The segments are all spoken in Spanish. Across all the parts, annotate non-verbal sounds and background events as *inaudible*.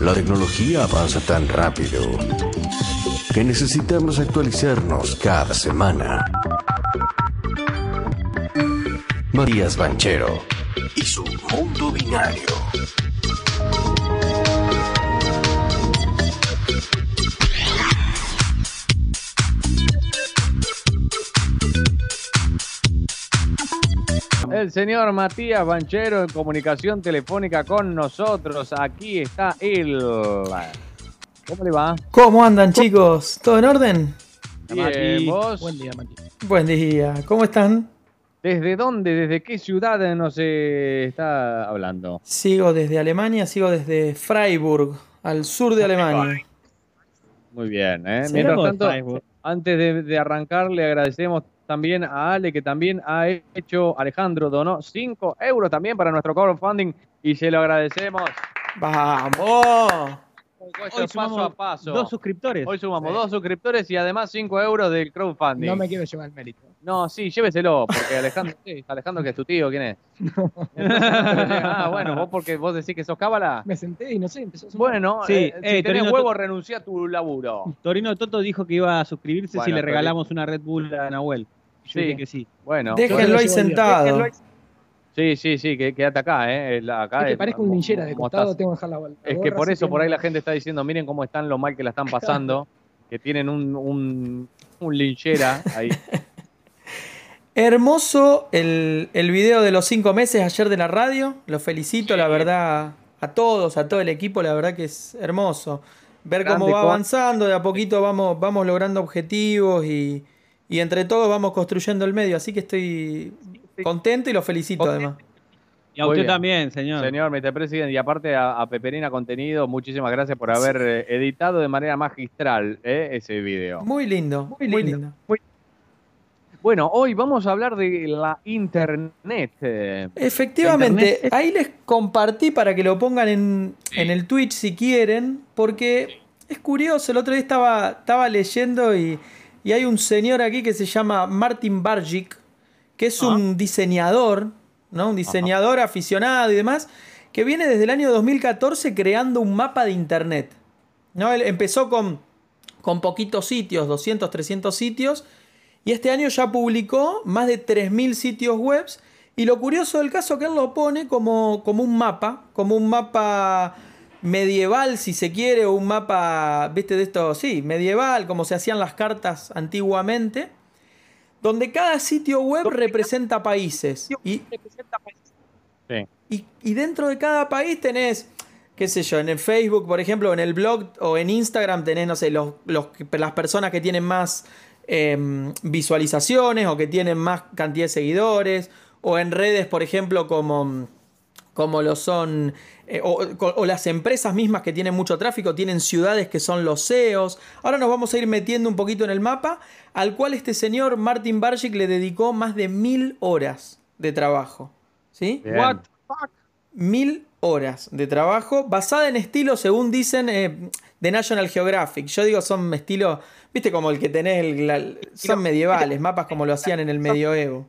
La tecnología avanza tan rápido que necesitamos actualizarnos cada semana. Matías Banchero y su mundo binario. El señor Matías Banchero en comunicación telefónica con nosotros. Aquí está él. ¿Cómo le va? ¿Cómo andan chicos? ¿Todo en orden? Bien, ¿vos? Buen día, Mati. Buen día. ¿Cómo están? ¿Desde dónde, desde qué ciudad nos eh, está hablando? Sigo desde Alemania, sigo desde Freiburg, al sur de Alemania. Muy bien, ¿eh? Mientras tanto, antes de, de arrancar, le agradecemos también a Ale, que también ha hecho, Alejandro donó 5 euros también para nuestro crowdfunding y se lo agradecemos. ¡Vamos! Hoy es paso sumamos a paso. Dos suscriptores. Hoy sumamos Sí. dos suscriptores y además 5 euros del crowdfunding. No me quiero llevar el mérito. No, sí, lléveselo, porque Alejandro, sí, Alejandro que es tu tío, ¿quién es? *laughs* ah, bueno, vos porque vos decís que sos cábala. Me senté y no sé, empezó a sumar. Bueno, Sí, eh, eh, si tenés Torino, huevo, renuncia a tu laburo. Torino Toto dijo que iba a suscribirse Bueno, si le Torino. regalamos una Red Bull a Nahuel. Yo Sí. dije que sí. Bueno, Déjenlo ahí sentado. sí, sí, sí, que quédate acá, ¿eh? La- Acá Es que parezco un linchera de costado, estás. tengo que dejar la bola. Es que por eso por ahí la gente está diciendo, miren cómo están lo mal que la están pasando, *laughs* que tienen un, un, un linchera ahí. *laughs* Hermoso el, el video de los cinco meses ayer de la radio. Los felicito, la verdad, a todos, a todo el equipo. La verdad que es hermoso. Ver cómo Grande, va avanzando, de a poquito vamos, vamos logrando objetivos y, y entre todos vamos construyendo el medio. Así que estoy contento y los felicito además. Y a Muy usted bien. también, señor. Señor Mr. President, y aparte a, a Peperina Contenido, muchísimas gracias por haber eh, editado de manera magistral eh, ese video. Muy lindo, muy, Muy lindo. lindo. Bueno, hoy vamos a hablar de la internet. eh. Efectivamente, Internet ahí les compartí para que lo pongan en, en el Twitch si quieren, porque es curioso, el otro día estaba, estaba leyendo y, y hay un señor aquí que se llama Martin Bargic, que es un diseñador, ¿no? Un diseñador aficionado y demás, que viene desde el año 2014 creando un mapa de Internet. ¿no? Él empezó con, con poquitos sitios, 200, 300 sitios, y este año ya publicó más de 3.000 sitios web. Y lo curioso del caso es que él lo pone como, como un mapa, como un mapa medieval, si se quiere, o un mapa, viste, de esto, sí, medieval, como se hacían las cartas antiguamente, donde cada sitio web representa países. Y, Sí. y, y dentro de cada país tenés, qué sé yo, en el Facebook, por ejemplo, en el blog o en Instagram tenés, no sé, los, los- las personas que tienen más em, visualizaciones o que tienen más cantidad de seguidores. O en redes, por ejemplo, como, como lo son, eh, o, o las empresas mismas que tienen mucho tráfico, tienen ciudades que son los CEOs. Ahora nos vamos a ir metiendo un poquito en el mapa, al cual este señor Martin Bargic le dedicó más de mil horas de trabajo. ¿Sí? Bien. What the fuck? mil horas de trabajo basada en estilos, según dicen, eh, de National Geographic. Yo digo, son estilos, viste, como el que tenés, el- la- son medievales, mapas como lo hacían en el medioevo.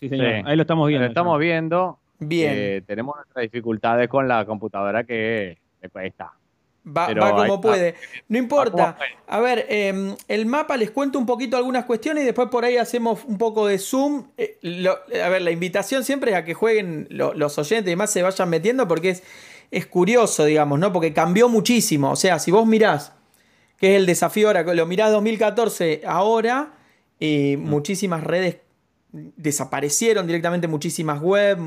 Sí, señor. Sí. Ahí lo estamos viendo. Lo estamos viendo. Bien, eh, tenemos nuestras dificultades con la computadora que cuesta. va, como está. puede. No importa. A ver, eh, el mapa les cuento un poquito algunas cuestiones y después por ahí hacemos un poco de zoom. Eh, lo- a ver, la invitación siempre es a que jueguen lo- los oyentes y demás se vayan metiendo porque es, es curioso, digamos, ¿no? Porque cambió muchísimo. O sea, si vos mirás, que es el desafío ahora, lo mirás 2014 ahora, y muchísimas redes desaparecieron directamente, muchísimas web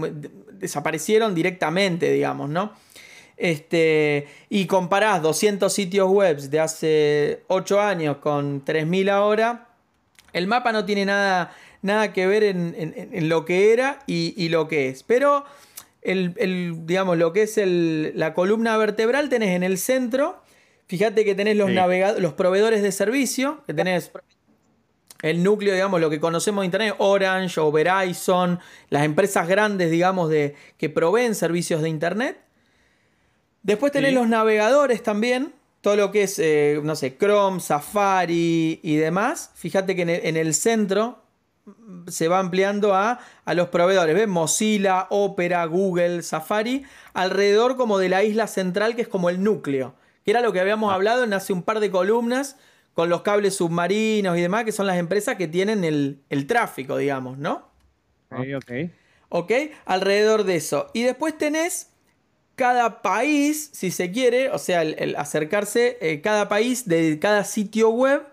desaparecieron directamente, digamos, ¿no? Este, y comparás 200 sitios web de hace 8 años con 3000 ahora, el mapa no tiene nada, nada que ver en, en- en lo que era y, y lo que es. Pero el, el, digamos, lo que es el- la columna vertebral tenés en el centro. Fíjate que tenés los, Sí. los proveedores de servicio, que tenés el núcleo, digamos, lo que conocemos de Internet, Orange o Verizon, las empresas grandes, digamos, de, que proveen servicios de Internet. Después tenés Sí. los navegadores también, todo lo que es, eh, no sé, Chrome, Safari y demás. Fíjate que en el, en el centro, se va ampliando a, a los proveedores. ¿Ves? Mozilla, Opera, Google, Safari, alrededor como de la isla central, que es como el núcleo, que era lo que habíamos hablado en hace un par de columnas con los cables submarinos y demás, que son las empresas que tienen el, el tráfico, digamos, ¿no? Ok, ok. ¿Ok? Alrededor de eso. Y después tenés cada país, si se quiere, o sea, el, el acercarse, eh, cada país de cada sitio web,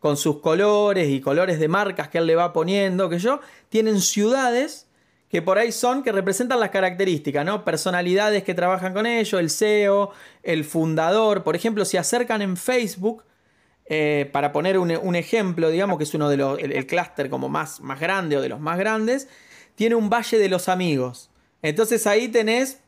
con sus colores y colores de marcas que él le va poniendo, que yo, tienen ciudades que por ahí son, que representan las características, ¿no? Personalidades que trabajan con ellos, el CEO, el fundador. Por ejemplo, si acercan en Facebook, eh, para poner un, ejemplo, digamos que es uno de los, el, clúster como más, más grande o de los más grandes, tiene un Valle de los Amigos. Entonces ahí tenés,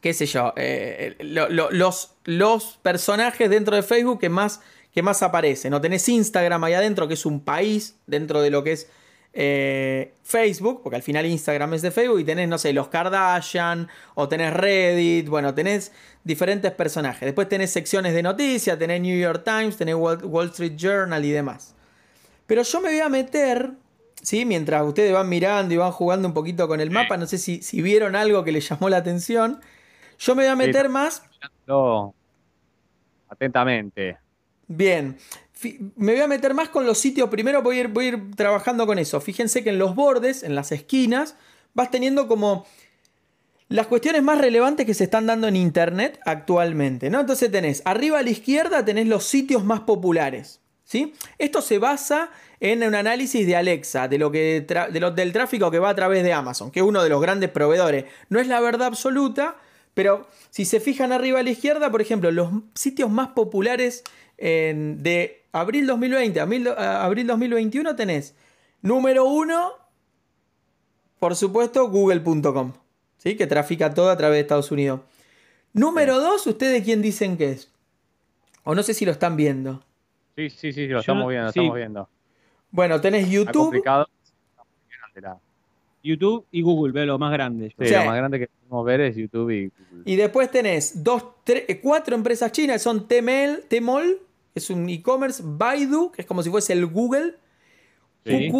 qué sé yo, eh, lo- lo- los, los personajes dentro de Facebook que más, que más aparecen. Tenés Instagram ahí adentro, que es un país dentro de lo que es eh, Facebook, porque al final Instagram es de Facebook, y tenés, no sé, los Kardashian, o tenés Reddit, bueno, tenés diferentes personajes. Después tenés secciones de noticias, tenés New York Times, tenés Wall Street Journal y demás. Pero yo me voy a meter, ¿sí? Mientras ustedes van mirando y van jugando un poquito con el mapa, no sé si, si vieron algo que les llamó la atención. Yo me voy a meter más Atentamente. Bien, me voy a meter más con los sitios. Primero voy a, ir, voy a ir trabajando con eso. Fíjense que en los bordes, en las esquinas, vas teniendo como las cuestiones más relevantes que se están dando en Internet actualmente. ¿no? Entonces tenés, arriba a la izquierda tenés los sitios más populares. ¿sí? Esto se basa en un análisis de Alexa, de lo que de lo- del tráfico que va a través de Amazon, que es uno de los grandes proveedores. No es la verdad absoluta, pero si se fijan arriba a la izquierda, por ejemplo, los sitios más populares en- de abril 2020 a, mil- a abril 2021 tenés número uno, por supuesto, google.com, ¿sí? que trafica todo a través de Estados Unidos. Número dos, ¿ustedes quién dicen que es? O no sé si lo están viendo. Sí, sí, sí, lo Yo estamos viendo, lo sí. estamos viendo. Bueno, tenés Está YouTube. complicado. Está YouTube y Google, veo lo más grande. Sí, Sí. lo más grande que podemos ver es YouTube y Google. Y después tenés dos, tre- eh, cuatro empresas chinas, son Tmall, Tmall, que es un e-commerce, Baidu, que es como si fuese el Google, Sí.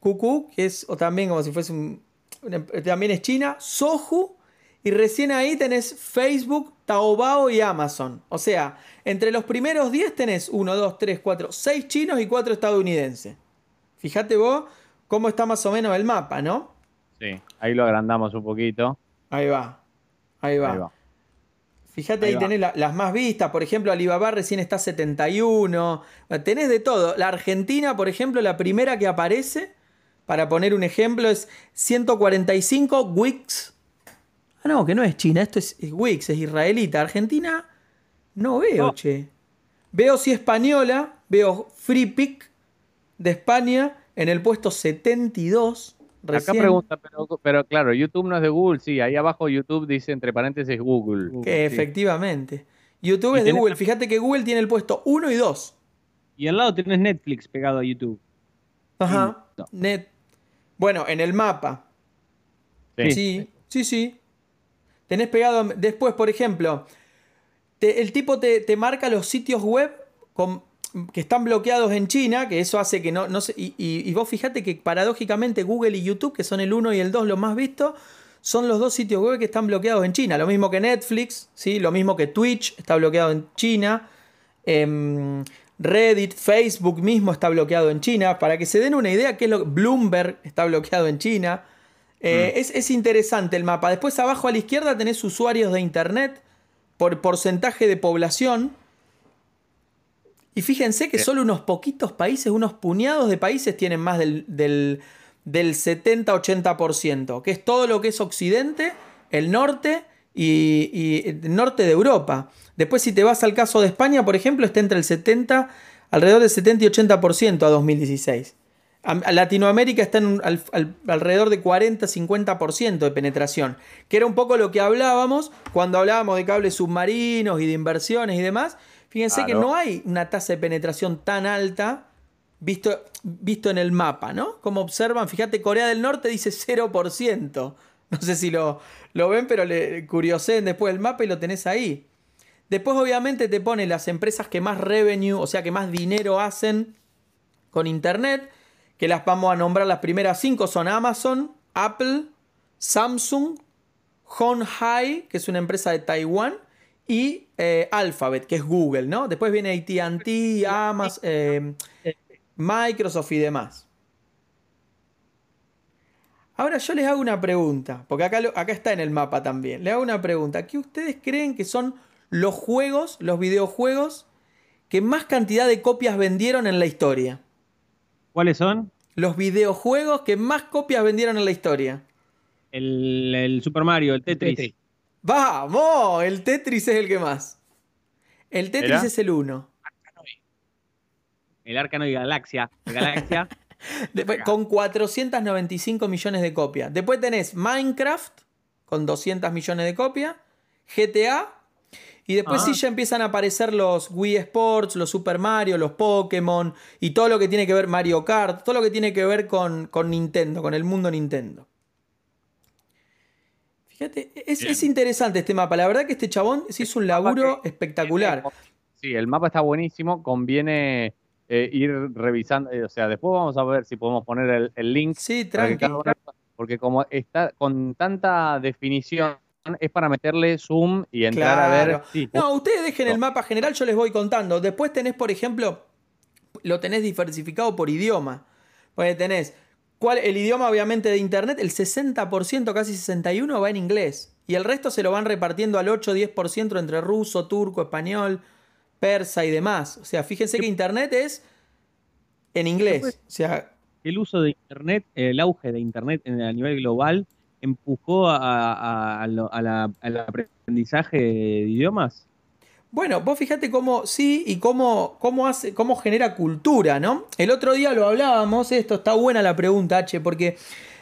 QQ, que es o también como si fuese un, una em- también es China, Sohu, y recién ahí tenés Facebook, Taobao y Amazon. O sea, entre los primeros 10 tenés 1, 2, 3, 4, 6 chinos y 4 estadounidenses. Fíjate vos cómo está más o menos el mapa, ¿no? Sí, ahí lo agrandamos un poquito. Ahí va. Ahí va. Ahí va. Fíjate, Ahí ahí, tenés la- las más vistas. Por ejemplo, Alibaba recién está 71. Tenés de todo. La Argentina, por ejemplo, la primera que aparece, para poner un ejemplo, es 145 Wix. Ah, no, que no es China, esto es, es Wix, es israelita. Argentina, no veo, No. che. Veo si española, veo FreePick de España en el puesto 72. Acá Recién. pregunta, pero, pero claro, YouTube no es de Google, sí, ahí abajo YouTube dice entre paréntesis Google. Google, Que sí. efectivamente. YouTube Y es de Google. Fíjate que Google tiene el puesto 1 y 2. Y al lado tenés Netflix pegado a YouTube. Ajá. No. Net. Bueno, en el mapa. Sí. Sí, sí, sí. Tenés pegado. Después, por ejemplo, te- el tipo te, te marca los sitios web con- que están bloqueados en China, que eso hace que no, no se- y, y- y vos fíjate que paradójicamente Google y YouTube, que son el 1 y el 2 los más vistos, son los dos sitios web que están bloqueados en China. Lo mismo que Netflix, ¿sí? lo mismo que Twitch está bloqueado en China. Em, Reddit, Facebook mismo está bloqueado en China. Para que se den una idea, qué es lo que Bloomberg está bloqueado en China. Eh, es, es interesante el mapa. Después abajo a la izquierda tenés usuarios de internet por porcentaje de población. Y fíjense que Bien. solo unos poquitos países, unos puñados de países tienen más del, del, del 70-80%, que es todo lo que es Occidente, el norte y, y el norte de Europa. Después si te vas al caso de España, por ejemplo, está entre el 70, alrededor del 70 y 80% a 2016. A- a Latinoamérica está en un- al- al- alrededor de 40-50% de penetración, que era un poco lo que hablábamos cuando hablábamos de cables submarinos y de inversiones y demás. Fíjense que Claro. no hay una tasa de penetración tan alta visto, visto en el mapa, ¿no? Como observan, fíjate, Corea del Norte dice 0%. No sé si lo, lo ven, pero le curioseen después el mapa y lo tenés ahí. Después, obviamente, te pone las empresas que más revenue, o sea, que más dinero hacen con Internet, que las vamos a nombrar las primeras cinco son Amazon, Apple, Samsung, Honhai, que es una empresa de Taiwán, y eh, Alphabet, que es Google, ¿no? Después viene ATT, Amazon, eh, Microsoft y demás. Ahora yo les hago una pregunta, porque acá, lo- acá está en el mapa también. Les hago una pregunta. ¿Qué ustedes creen que son los juegos, los videojuegos, que más cantidad de copias vendieron en la historia? ¿Cuáles son? Los videojuegos que más copias vendieron en la historia. El, el Super Mario, el Tetris. Tetris. ¡Vamos! El Tetris es el que más. El Tetris ¿Era? es el 1. El Arcanoid Galaxia. Galaxia. *laughs* Después, con 495 millones de copias. Después tenés Minecraft con 200 millones de copias. GTA. Y después Ah. sí ya empiezan a aparecer los Wii Sports, los Super Mario, los Pokémon y todo lo que tiene que ver Mario Kart, todo lo que tiene que ver con, con Nintendo, con el mundo Nintendo. Fíjate, es, es interesante este mapa. La verdad que este chabón se hizo un laburo espectacular. Sí, el mapa está buenísimo. Conviene eh, ir revisando. eh, o sea, después vamos a ver si podemos poner el, el link. Sí, tranqui. cada uno- porque como está con tanta definición, es para meterle zoom y entrar a ver. Sí, No, ustedes dejen el mapa general, yo les voy contando. Después tenés, por ejemplo, lo tenés diversificado por idioma. Porque tenés el idioma, obviamente, de internet, el 60%, casi 61% va en inglés. Y el resto se lo van repartiendo al 8-10% entre ruso, turco, español, persa y demás. O sea, fíjense que internet es en inglés. O sea, El uso de Internet, el auge de Internet a nivel global, empujó a, a- a lo- a la- al aprendizaje de idiomas. Bueno, vos fíjate cómo sí y cómo, cómo, hace, cómo genera cultura, ¿no? El otro día lo hablábamos, esto está buena la pregunta, H, porque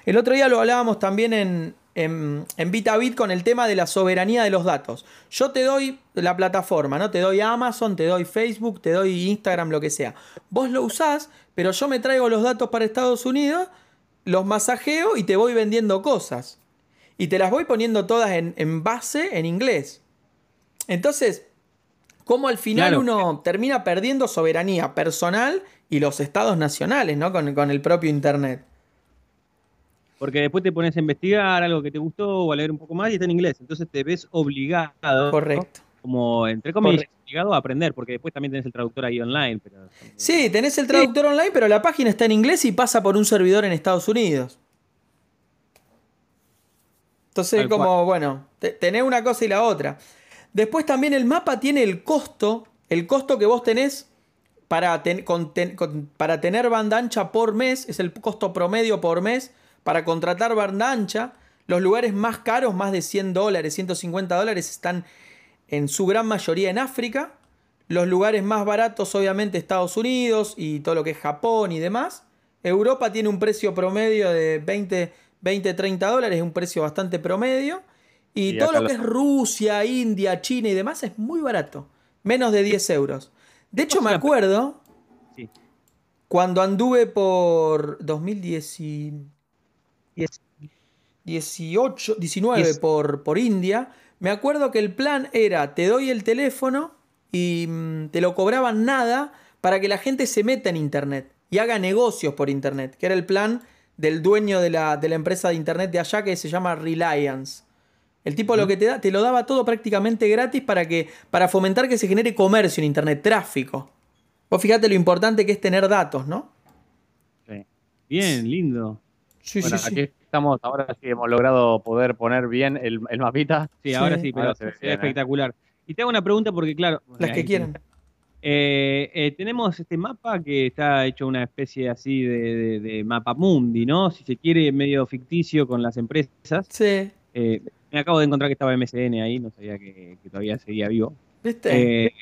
el otro día lo hablábamos también en, en, en VitaBit con el tema de la soberanía de los datos. Yo te doy la plataforma, ¿no? Te doy Amazon, te doy Facebook, te doy Instagram, lo que sea. Vos lo usás, pero yo me traigo los datos para Estados Unidos, los masajeo y te voy vendiendo cosas. Y te las voy poniendo todas en, en base en inglés. Entonces, cómo al final Claro. uno termina perdiendo soberanía personal y los estados nacionales, ¿no? Con, con el propio Internet. Porque después te pones a investigar algo que te gustó o a leer un poco más y está en inglés. Entonces te ves obligado, Correcto. como entre comillas, Correcto. obligado a aprender, porque después también tenés el traductor ahí online. Pero, Sí, tenés el traductor online, pero la página está en inglés y pasa por un servidor en Estados Unidos. Entonces, Tal como, bueno, te- tenés una cosa y la otra. Después también el mapa tiene el costo, el costo que vos tenés para, tener banda ancha por mes, es el costo promedio por mes para contratar banda ancha. Los lugares más caros, más de 100 dólares, 150 dólares, están en su gran mayoría en África. Los lugares más baratos, obviamente, Estados Unidos y todo lo que es Japón y demás. Europa tiene un precio promedio de 20, 20 30 dólares, es un precio bastante promedio. Y, Y todo lo que es Rusia, India, China y demás es muy barato. Menos de 10 euros. De hecho, me acuerdo Sí. cuando anduve por 2010 y- 18, 19 Diez. por, por India, me acuerdo que el plan era, te doy el teléfono y mm, te lo cobraban nada para que la gente se meta en Internet y haga negocios por Internet, que era el plan del dueño de la, de la empresa de Internet de allá que se llama Reliance. El tipo lo que te da, te lo daba todo prácticamente gratis para que, para fomentar que se genere comercio en Internet, tráfico. Vos fíjate lo importante que es tener datos, ¿no? Sí. Bien, lindo. Sí, Bueno, sí, sí. aquí estamos, ahora sí hemos logrado poder poner bien el, el mapita. Sí, Sí. ahora sí, pero Ahora se ve se ve bien, ¿eh? espectacular. Y te hago una pregunta porque, claro. Las que quieran. Eh, eh, tenemos este mapa que está hecho una especie así de, de- de mapa mundi, ¿no? Si se quiere, medio ficticio con las empresas. Sí, Eh, me acabo de encontrar que estaba MSN ahí, no sabía que, que todavía seguía vivo. ¿viste? Eh,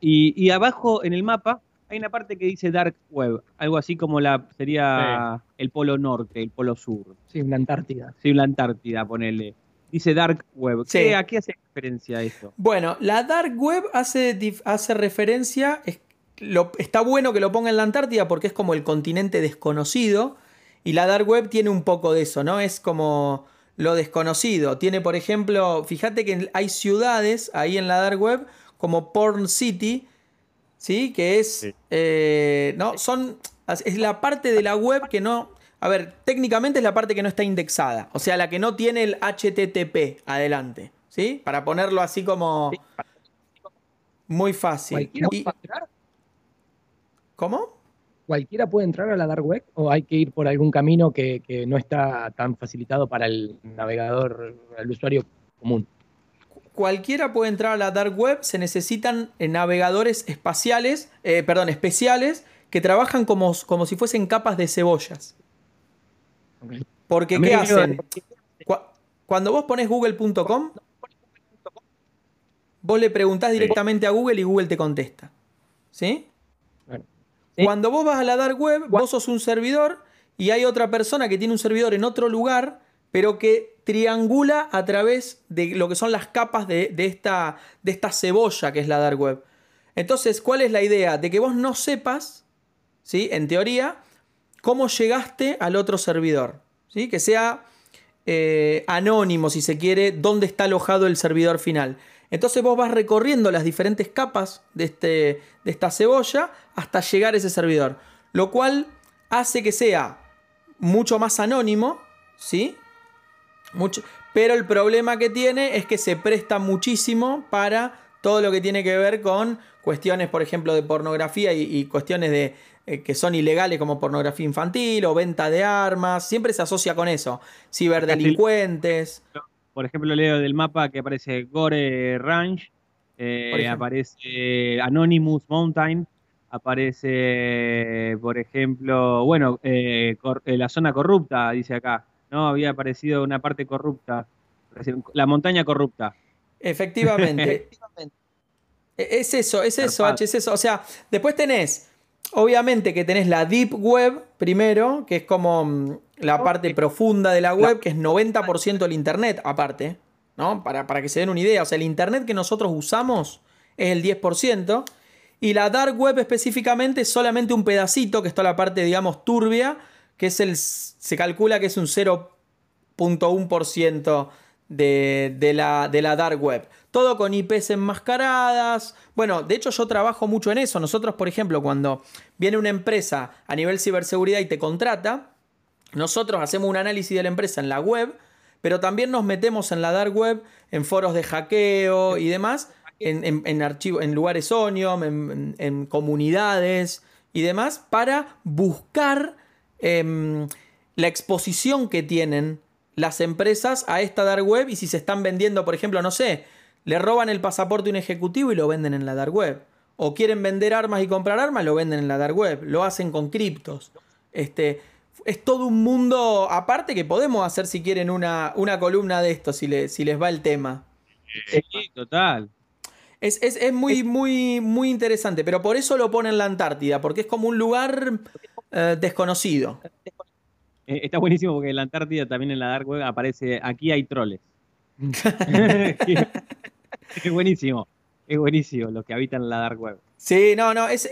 y, y abajo en el mapa hay una parte que dice Dark Web, algo así como la sería el polo norte, el polo sur. Sí, una Antártida. Sí, la Antártida, ponele. Dice Dark Web. Sí. ¿Qué- ¿A qué hace referencia esto? Bueno, la Dark Web hace, hace referencia, es- lo- está bueno que lo ponga en la Antártida porque es como el continente desconocido y la Dark Web tiene un poco de eso, ¿no? Es como lo desconocido. Tiene, por ejemplo, fíjate que hay ciudades ahí en la Dark Web como Porn City, ¿sí? Que es, Sí. eh, ¿no? Son, es la parte de la web que no, a ver, técnicamente es la parte que no está indexada, o sea, la que no tiene el HTTP adelante, ¿sí? Para ponerlo así como muy fácil. ¿Cómo? ¿Cualquiera puede entrar a la dark web o hay que ir por algún camino que, que no está tan facilitado para el navegador, el usuario común? cualquiera puede entrar a la dark web, se necesitan eh, navegadores espaciales, eh, perdón, especiales que trabajan como, como, si fuesen capas de cebollas. Porque, ¿qué hacen? cuando vos pones google.com, vos le preguntás directamente a Google y Google te contesta. ¿Sí? Cuando vos vas a la dark web, vos sos un servidor y hay otra persona que tiene un servidor en otro lugar, pero que triangula a través de lo que son las capas de, esta, de esta cebolla que es la dark web. Entonces, ¿cuál es la idea? De que vos no sepas, ¿sí? en teoría, cómo llegaste al otro servidor. ¿sí? Que sea eh, anónimo, si se quiere, dónde está alojado el servidor final. Entonces vos vas recorriendo las diferentes capas de, este, de esta cebolla hasta llegar a ese servidor. Lo cual hace que sea mucho más anónimo, ¿sí? Mucho, pero el problema que tiene es que se presta muchísimo para todo lo que tiene que ver con cuestiones, por ejemplo, de pornografía y, cuestiones de, eh, que son ilegales como pornografía infantil o venta de armas. Siempre se asocia con eso. Ciberdelincuentes. Por ejemplo, leo del mapa que aparece Gore Ranch, eh, aparece Anonymous Mountain, aparece, por ejemplo, bueno, eh, la zona corrupta, dice acá. ¿no? Había aparecido una parte corrupta, la montaña corrupta. *laughs* Efectivamente. E, es eso, es eso, H, es eso. O sea, después tenés, obviamente que tenés la Deep Web primero, que es como mm, la parte profunda de la web, que es 90% del Internet aparte, ¿no? Para, para que se den una idea. O sea, el Internet que nosotros usamos es el 10%. Y la dark web específicamente es solamente un pedacito, que está la parte, digamos, turbia, que es el, se calcula que es un 0.1% de, de, la, de la dark web. Todo con IPs enmascaradas. Bueno, de hecho yo trabajo mucho en eso. Nosotros, por ejemplo, cuando viene una empresa a nivel ciberseguridad y te contrata, nosotros hacemos un análisis de la empresa en la web, pero también nos metemos en la dark web, en foros de hackeo y demás, en, en, en lugares Onium, en, en comunidades y demás, para buscar Em, la exposición que tienen las empresas a esta dark web y si se están vendiendo, por ejemplo, no sé, le roban el pasaporte a un ejecutivo y lo venden en la dark web. O quieren vender armas y comprar armas, lo venden en la dark web. Lo hacen con criptos. Este, es todo un mundo aparte que podemos hacer si quieren una, una columna de esto, si, si les va el tema. Sí, total. Es, es, muy, muy, muy interesante, pero por eso lo pone en la Antártida, porque es como un lugar eh, desconocido. Eh, está buenísimo porque en la Antártida también en la Dark Web aparece aquí hay troles. *laughs* *laughs* es buenísimo. Es buenísimo los que habitan en la Dark Web. Sí, no, no, es.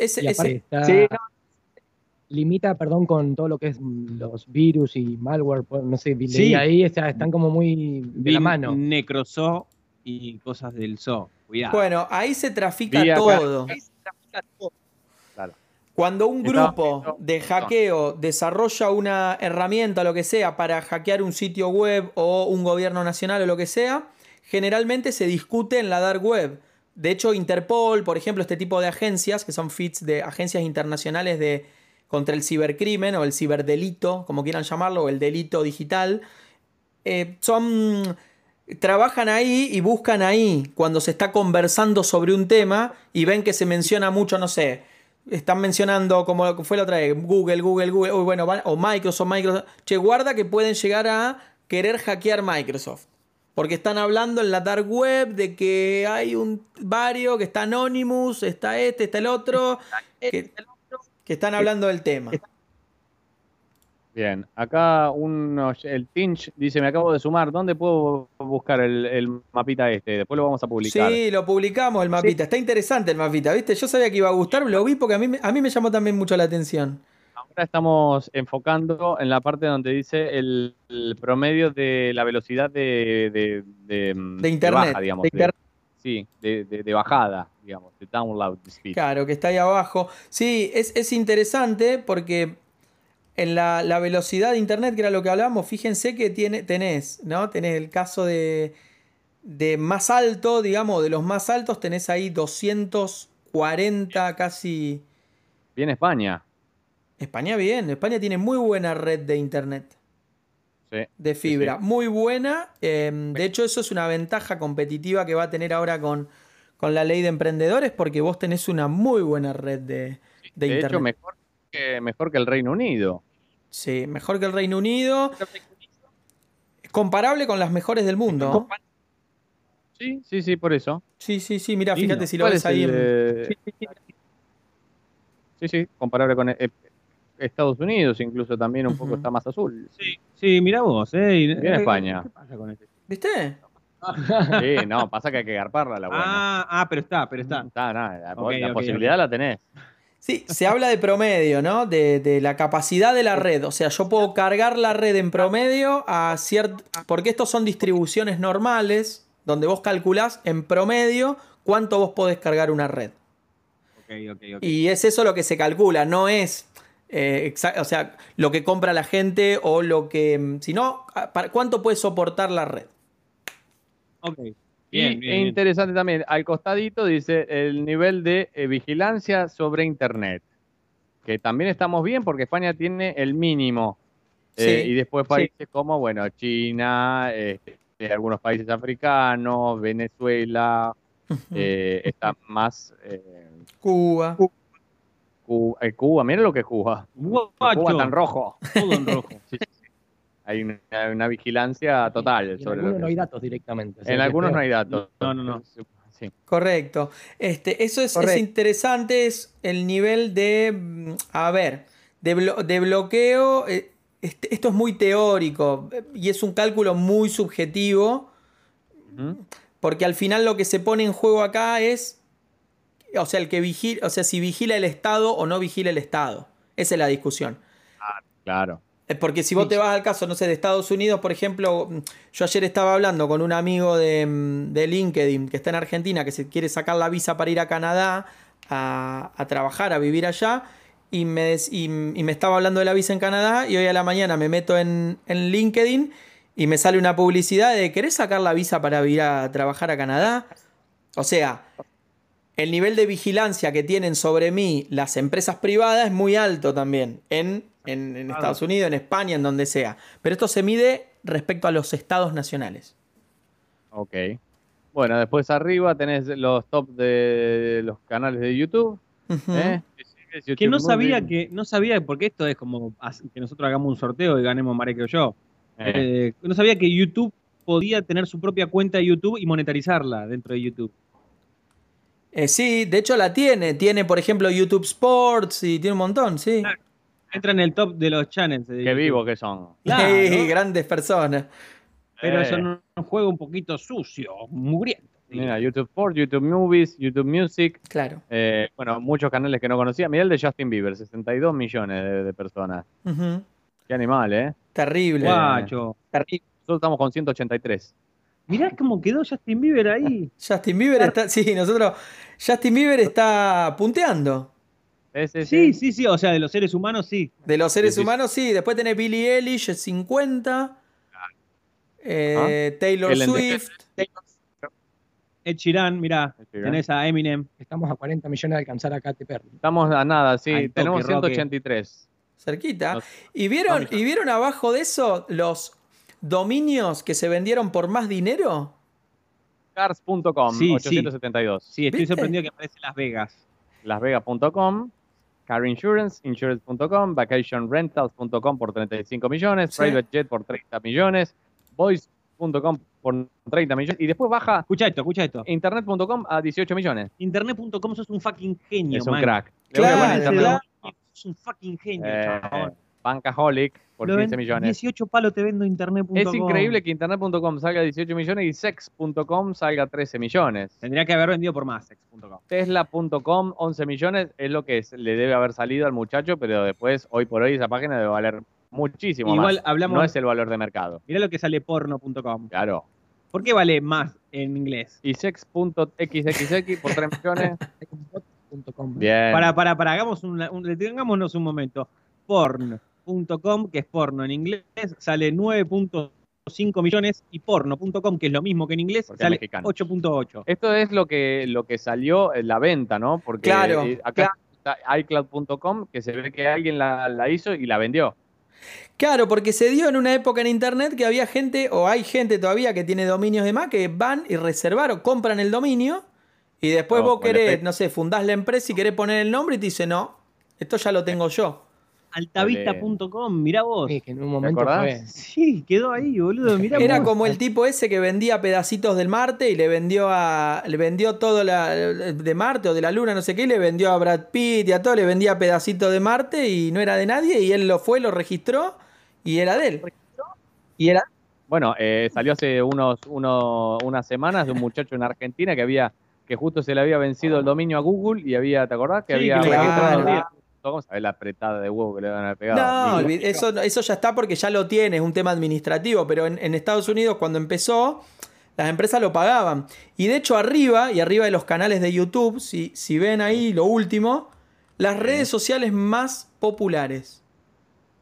Limita, perdón, con todo lo que es los virus y malware, no sé, sí. ahí están como muy de la mano. Necrozo y cosas del zoo. Cuidado. Bueno, ahí se trafica todo. Ahí se trafica todo. Cuando un grupo de hackeo desarrolla una herramienta o lo que sea para hackear un sitio web o un gobierno nacional o lo que sea, generalmente se discute en la dark web. De hecho, Interpol, por ejemplo, este tipo de agencias, que son FITs de agencias internacionales de, contra el cibercrimen o el ciberdelito, como quieran llamarlo, o el delito digital, eh, son trabajan ahí y buscan ahí cuando se está conversando sobre un tema y ven que se menciona mucho, no sé, están mencionando, como fue la otra vez, Google, Google, Google, o, bueno, o Microsoft, Microsoft. Che, guarda que pueden llegar a querer hackear Microsoft. Porque están hablando en la dark web de que hay un vario, que está Anonymous, está este, está el otro, que, que están hablando del tema. Bien, acá el Tinch dice, me acabo de sumar, ¿dónde puedo buscar el, mapita este? Después lo vamos a publicar. Sí, lo publicamos el mapita, está interesante el mapita, ¿viste? Yo sabía que iba a gustar, lo vi porque a mí, a mí me llamó también mucho la atención. Ahora estamos enfocando en la parte donde dice el, promedio de la velocidad de, de, Internet. digamos, sí, de, de- de bajada, digamos, de download speed. Claro, que está ahí abajo. Sí, es, es interesante porque en la, la velocidad de internet, que era lo que hablábamos, fíjense que tiene, tenés, ¿no? Tenés el caso de, de más alto, digamos, de los más altos, tenés ahí 240 casi. Bien España. España bien, España tiene muy buena red de internet. Sí. de fibra. Muy buena. eh, de hecho, eso es una ventaja competitiva que va a tener ahora con, con la ley de emprendedores, porque vos tenés una muy buena red de, de De, internet. hecho, mejor que, mejor que el Reino Unido. Sí, mejor que el Reino Unido. Comparable con las mejores del mundo. Sí, sí, sí, por eso. Sí, sí, sí. Mira, fíjate si lo ¿Cuál ves es ahí. el, en- eh, Sí, sí, comparable con eh, Estados Unidos, incluso también un poco está más azul. Sí, sí, mira vos, ¿eh? Y- Bien eh, España. ¿Qué pasa con este? ¿Viste? Sí, no, pasa que hay que garparla la buena. Ah, ah, pero está, pero está. Está, nada, la, posibilidad la tenés. Sí, se habla de promedio, ¿no? De, de la capacidad de la red. O sea, yo puedo cargar la red en promedio a cierto. Porque estos son distribuciones normales, donde vos calculás en promedio cuánto vos podés cargar una red. Ok, ok, ok. Y es eso lo que se calcula, no es. Eh, o sea, lo que compra la gente o lo que. mm, Sino, ah, para- ¿cuánto puede soportar la red? Ok. Y Bien, bien, bien. interesante también, al costadito dice el nivel de eh, vigilancia sobre Internet, que también estamos bien porque España tiene el mínimo. Eh, Sí, y después países como, bueno, China, este, algunos países africanos, Venezuela, eh, está más... eh, Cuba. Cuba, eh, Cuba, mira lo que es Cuba. Cuba tan rojo. todo en rojo. Sí, *laughs* sí, sí. Hay una, una vigilancia total en sobre lo algunos que no hay datos directamente. En algunos no hay datos. No, no, no. Sí. Correcto. Este, eso es, interesante, es el nivel de, mm, a ver, de, blo- de bloqueo. eh, este- esto es muy teórico eh, y es un cálculo muy subjetivo, porque al final lo que se pone en juego acá es, o sea, el que vigila, o sea, si vigila el Estado o no vigila el Estado. Esa es la discusión. Claro. Eh, Porque si vos te vas al caso, no sé, de Estados Unidos, por ejemplo, yo ayer estaba hablando con un amigo de, de LinkedIn que está en Argentina, que se quiere sacar la visa para ir a Canadá a, a trabajar, a vivir allá, y me, y me estaba hablando de la visa en Canadá, y hoy a la mañana me meto en, en LinkedIn y me sale una publicidad de, ¿querés sacar la visa para ir a trabajar a Canadá? O sea, el nivel de vigilancia que tienen sobre mí las empresas privadas es muy alto también en, en- en Estados Unidos, en España, en donde sea. Pero esto se mide respecto a los estados nacionales. Ok. Bueno, después arriba tenés los top de los canales de YouTube. ¿eh? YouTube Que no Movie. sabía que, no sabía, porque esto es como que nosotros hagamos un sorteo y ganemos Marek o yo. Eh, Eh, no sabía que YouTube podía tener su propia cuenta de YouTube y monetarizarla dentro de YouTube. Eh, sí, de hecho la tiene. Tiene, por ejemplo, YouTube Sports y tiene un montón, sí. Entra en el top de los channels. de qué vivos que son. *laughs* Claro. Sí, grandes personas. Pero Eh, eso no un juego un poquito sucio, mugriento. Mira, YouTube Sport, YouTube Movies, YouTube Music. Claro. eh, bueno, muchos canales que no conocía. Mirá el de Justin Bieber, 62 millones de, de personas. Qué animal, ¿eh? Terrible. Guacho. Terrible. Nosotros estamos con 183. Mirá cómo quedó Justin Bieber ahí. *laughs* Justin Bieber está. Sí, nosotros. Justin Bieber está punteando. Sí, sí, Sí, o sea, de los seres humanos sí. De los seres Sí, sí. humanos, sí. Después tenés Billie Eilish, 50. Eh, Taylor Ellen Swift. Ed Sheeran, mirá, Sheeran. tenés a Eminem. Estamos a 40 millones de alcanzar a Katy Perry. Estamos a nada, sí. Tenemos Roque. 183. Cerquita. Nos- ¿Y vieron. ¿Y vieron abajo de eso los dominios que se vendieron por más dinero? Cars.com, Sí, sí. 872. Sí, estoy ¿Viste? sorprendido que aparece Las Vegas. Lasvegas.com, Car Insurance, Insurance.com, VacationRentals.com por 35 millones, Sí. Private Jet por 30 millones, Voice.com por 30 millones y después baja Escucha esto, escucha esto. Internet.com a 18 millones. Internet.com sos un fucking genio, es un man. crack. Le voy a Claro, poner Internet. claro. Sos un fucking genio, Eh, chabón. Bancaholic por Lo 15 ven- millones. 18 palos te vendo Internet.com. Es increíble que Internet.com salga 18 millones y Sex.com salga 13 millones. Tendría que haber vendido por más, sex.com. Tesla.com 11 millones es lo que es- le debe haber salido al muchacho, pero después, hoy por hoy, esa página debe valer muchísimo Igual más. hablamos- No es el valor de mercado. Mirá lo que sale porno.com. Claro. ¿Por qué vale más en inglés? Y sex.xxx por 3 millones. *laughs* Bien. Para, para, para, hagamos un, un- detengámonos un momento. Porn.com, que es porno en inglés, sale 9.5 millones y porno.com, que es lo mismo que en inglés, Porque sale mexicano. 8.8. Esto es lo que, lo que salió en la venta, ¿no? Porque Claro, eh, acá está iCloud.com, que se ve que alguien la, la hizo y la vendió. Claro, porque se dio en una época en internet que había gente, o hay gente todavía que tiene dominios de más, que van y reservaron, compran el dominio y después No, vos querés, no sé, fundás la empresa y querés poner el nombre y te dice, no, esto ya lo tengo yo. Altavista.com, mirá vos. Sí, que en un momento acordás? fue. Sí, quedó ahí, boludo. Mirá Era vos. como el tipo ese que vendía pedacitos del Marte y le vendió a. le vendió todo la, de Marte o de la Luna, no sé qué, y le vendió a Brad Pitt y a todo, le vendía pedacitos de Marte y no era de nadie, y él lo fue, lo registró y era de él. Y era. Bueno, eh, salió hace unos, uno- unas semanas de un muchacho en Argentina que había que justo se le había vencido el dominio a Google y había, ¿te acordás? Que Sí, había claro. registrado. ¿Cómo sabés la apretada de huevo que le van a pegar? No, eso, eso ya está porque ya lo tiene, es un tema administrativo, pero en, en Estados Unidos cuando empezó, las empresas lo pagaban. Y de hecho arriba, y arriba de los canales de YouTube, si, si ven ahí lo último, las redes sociales más populares.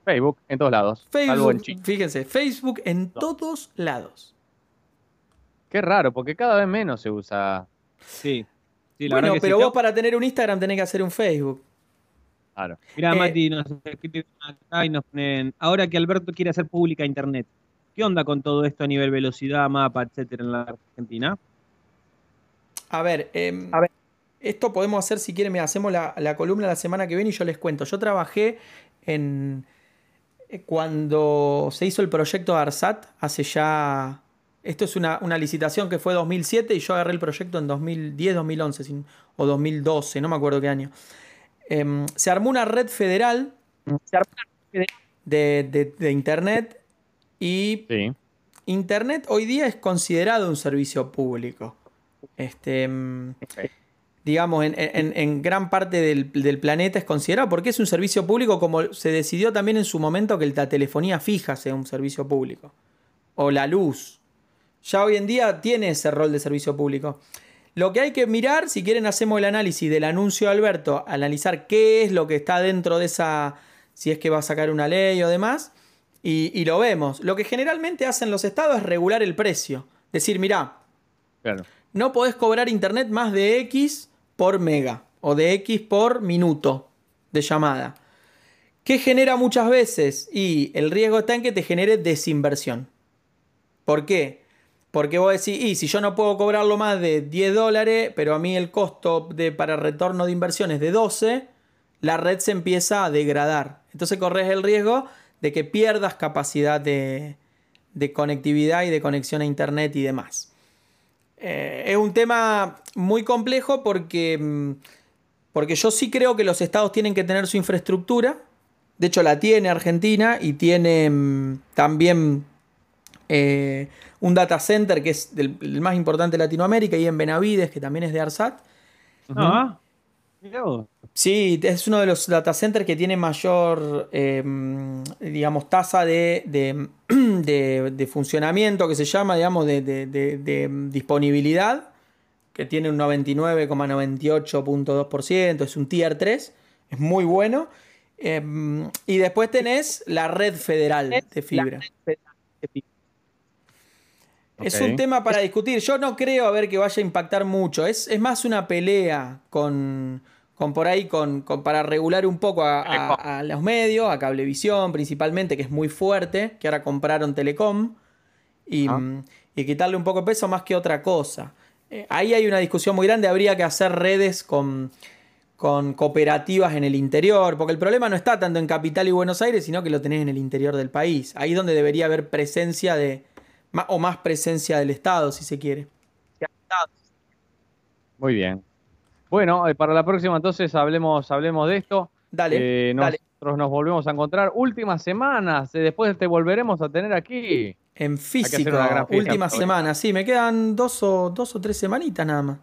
Facebook, en todos lados. En Facebook, fíjense, Facebook en todos lados. Qué raro, porque cada vez menos se usa. Sí. Sí, la bueno, que pero vos para tener un Instagram tenés que hacer un Facebook. Claro. Mirá, Eh, Mati, nos escriben acá y nos ponen. Ahora que Alberto quiere hacer pública internet, ¿qué onda con todo esto a nivel velocidad, mapa, etcétera, en la Argentina? A ver, em, A ver. esto podemos hacer si quieren, mira, hacemos la, la columna la semana que viene y yo les cuento. Yo trabajé en eh, cuando se hizo el proyecto ARSAT, hace ya... Esto es una, una licitación que fue 2007 y yo agarré el proyecto en 2010, 2011 sin- o 2012, no me acuerdo qué año. Em, se armó una red federal de, de- de Internet y Sí. Internet hoy día es considerado un servicio público. Este, mm, digamos, en, en- en gran parte del, del planeta es considerado porque es un servicio público como se decidió también en su momento que la telefonía fija sea un servicio público. O la luz. Ya hoy en día tiene ese rol de servicio público. Lo que hay que mirar, si quieren hacemos el análisis del anuncio de Alberto, analizar qué es lo que está dentro de esa, si es que va a sacar una ley o demás, y, y lo vemos. Lo que generalmente hacen los estados es regular el precio. Decir, mirá, Claro. no podés cobrar internet más de X por mega o de X por minuto de llamada. ¿Qué genera muchas veces? Y el riesgo está en que te genere desinversión. ¿Por qué? Porque vos decís, y si yo no puedo cobrarlo más de 10 dólares, pero a mí el costo de, para retorno de inversión es de 12, la red se empieza a degradar. Entonces corres el riesgo de que pierdas capacidad de, de conectividad y de conexión a internet y demás. Eh, es un tema muy complejo porque, mm, porque yo sí creo que los estados tienen que tener su infraestructura. De hecho, la tiene Argentina y tiene mm, también eh, un data center que es del- el más importante de Latinoamérica y en Benavides, que también es de ARSAT. Ah, mirá vos. Sí, es uno de los data centers que tiene mayor, eh, digamos, tasa de, de- *clears throat* de- de funcionamiento, que se llama, digamos, de, de- de- de disponibilidad, que tiene un 99,98.2%, es un tier 3, es muy bueno. Eh, y después tenés la red federal de fibra. Es un tema para discutir. Yo no creo a ver que vaya a impactar mucho. Es, es más una pelea con, con por ahí, con, con- para regular un poco a, a- a los medios, a Cablevisión principalmente, que es muy fuerte, que ahora compraron Telecom, y, Ah. y quitarle un poco de peso más que otra cosa. Eh, ahí hay una discusión muy grande. Habría que hacer redes con, con cooperativas en el interior, porque el problema no está tanto en Capital y Buenos Aires, sino que lo tenés en el interior del país. Ahí es donde debería haber presencia de, o más presencia del Estado, si se quiere. Muy bien. Bueno, eh, para la próxima entonces hablemos, hablemos de esto. Dale, Eh, dale. nosotros nos volvemos a encontrar últimas semanas. eh, después te volveremos a tener aquí. En físico, una gran fija, última por semana. Sí, me quedan dos o, dos o tres semanitas nada más.